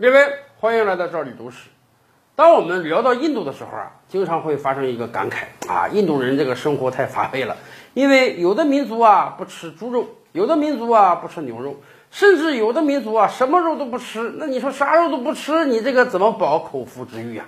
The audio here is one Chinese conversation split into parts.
各位，欢迎来到这里读史。当我们聊到印度的时候啊，经常会发生一个感慨啊，印度人这个生活太乏味了。因为有的民族啊不吃猪肉，有的民族啊不吃牛肉，甚至有的民族啊什么肉都不吃。那你说啥肉都不吃，你这个怎么饱口腹之欲啊？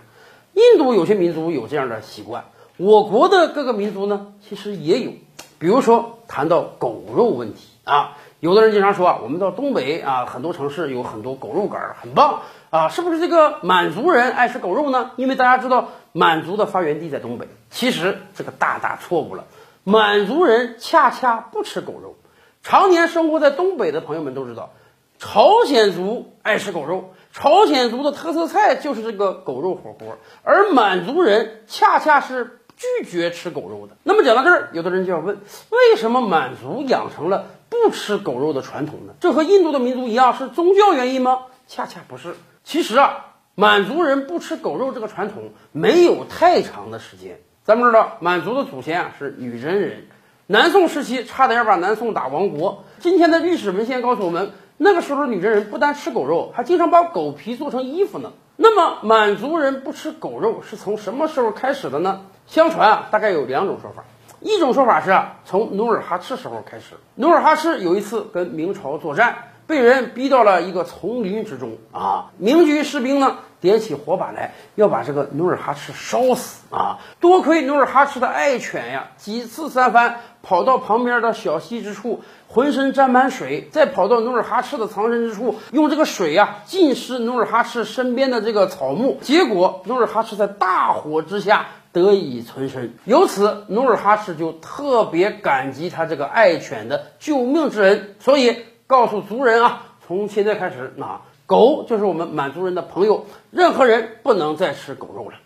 印度有些民族有这样的习惯，我国的各个民族呢其实也有。比如说谈到狗肉问题啊，有的人经常说啊，我们到东北啊，很多城市有很多狗肉馆，很棒啊，是不是这个满族人爱吃狗肉呢？因为大家知道满族的发源地在东北，其实这个大大错误了，满族人恰恰不吃狗肉。常年生活在东北的朋友们都知道，朝鲜族爱吃狗肉，朝鲜族的特色菜就是这个狗肉火锅，而满族人恰恰是。拒绝吃狗肉的。那么讲到这儿，有的人就要问：为什么满族养成了不吃狗肉的传统呢？这和印度的民族一样是宗教原因吗？恰恰不是。其实啊，满族人不吃狗肉这个传统没有太长的时间。咱们知道，满族的祖先啊是女真人，南宋时期差点把南宋打亡国。今天的历史文献告诉我们，那个时候女真人不单吃狗肉，还经常把狗皮做成衣服呢。那么满族人不吃狗肉是从什么时候开始的呢？相传啊，大概有两种说法。一种说法是啊，从努尔哈赤时候开始。努尔哈赤有一次跟明朝作战，被人逼到了一个丛林之中啊。明军士兵呢，点起火把来，要把这个努尔哈赤烧死啊。多亏努尔哈赤的爱犬呀，几次三番跑到旁边的小溪之处。浑身沾满水，再跑到努尔哈赤的藏身之处，用这个水呀浸湿努尔哈赤身边的这个草木，结果努尔哈赤在大火之下得以存身。由此，努尔哈赤就特别感激他这个爱犬的救命之恩，所以告诉族人啊，从现在开始，那狗就是我们满族人的朋友，任何人不能再吃狗肉了。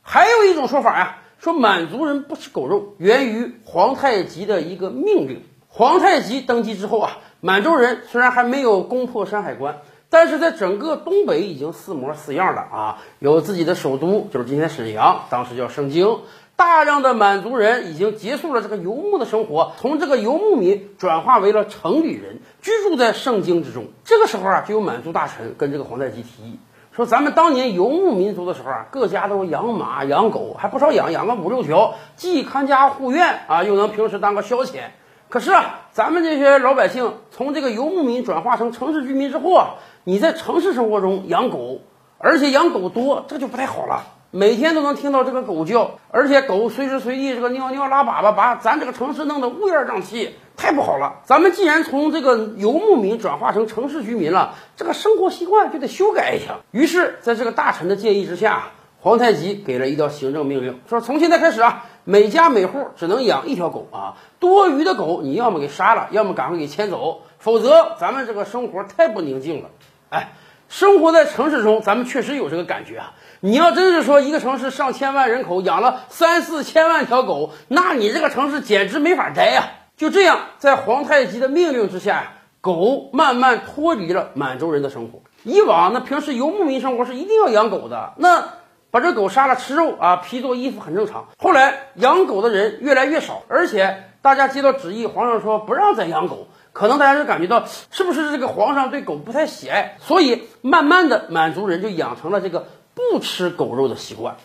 还有一种说法呀，说满族人不吃狗肉源于皇太极的一个命令。皇太极登基之后啊，满洲人虽然还没有攻破山海关，但是在整个东北已经四模四样了啊！有自己的首都，就是今天沈阳，当时叫盛京。大量的满族人已经结束了这个游牧的生活，从这个游牧民转化为了城里人，居住在盛京之中。这个时候啊，就有满族大臣跟这个皇太极提议说：“咱们当年游牧民族的时候啊，各家都养马养狗，还不少养，养个五六条，既看家护院啊，又能平时当个消遣。”可是啊，咱们这些老百姓从这个游牧民转化成城市居民之后啊，你在城市生活中养狗，而且养狗多，这就不太好了。每天都能听到这个狗叫，而且狗随时随地这个尿尿拉粑粑，把咱这个城市弄得乌烟瘴气，太不好了。咱们既然从这个游牧民转化成城市居民了，这个生活习惯就得修改一下。于是，在这个大臣的建议之下，皇太极给了一道行政命令，说从现在开始啊。每家每户只能养一条狗啊，多余的狗你要么给杀了，要么赶快给牵走，否则咱们这个生活太不宁静了。哎，生活在城市中，咱们确实有这个感觉啊。你要真是说一个城市上千万人口养了三四千万条狗，那你这个城市简直没法待呀。就这样，在皇太极的命令之下，狗慢慢脱离了满洲人的生活。以往那平时游牧民生活是一定要养狗的，那。把这狗杀了吃肉啊，皮做衣服很正常。后来养狗的人越来越少，而且大家接到旨意，皇上说不让再养狗，可能大家就感觉到是不是这个皇上对狗不太喜爱，所以慢慢的满族人就养成了这个不吃狗肉的习惯。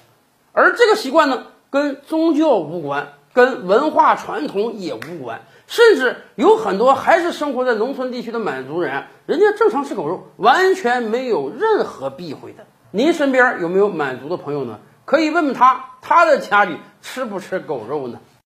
而这个习惯呢，跟宗教无关，跟文化传统也无关，甚至有很多还是生活在农村地区的满族人，人家正常吃狗肉，完全没有任何避讳的。您身边有没有满族的朋友呢？可以问问他，他的家里吃不吃狗肉呢？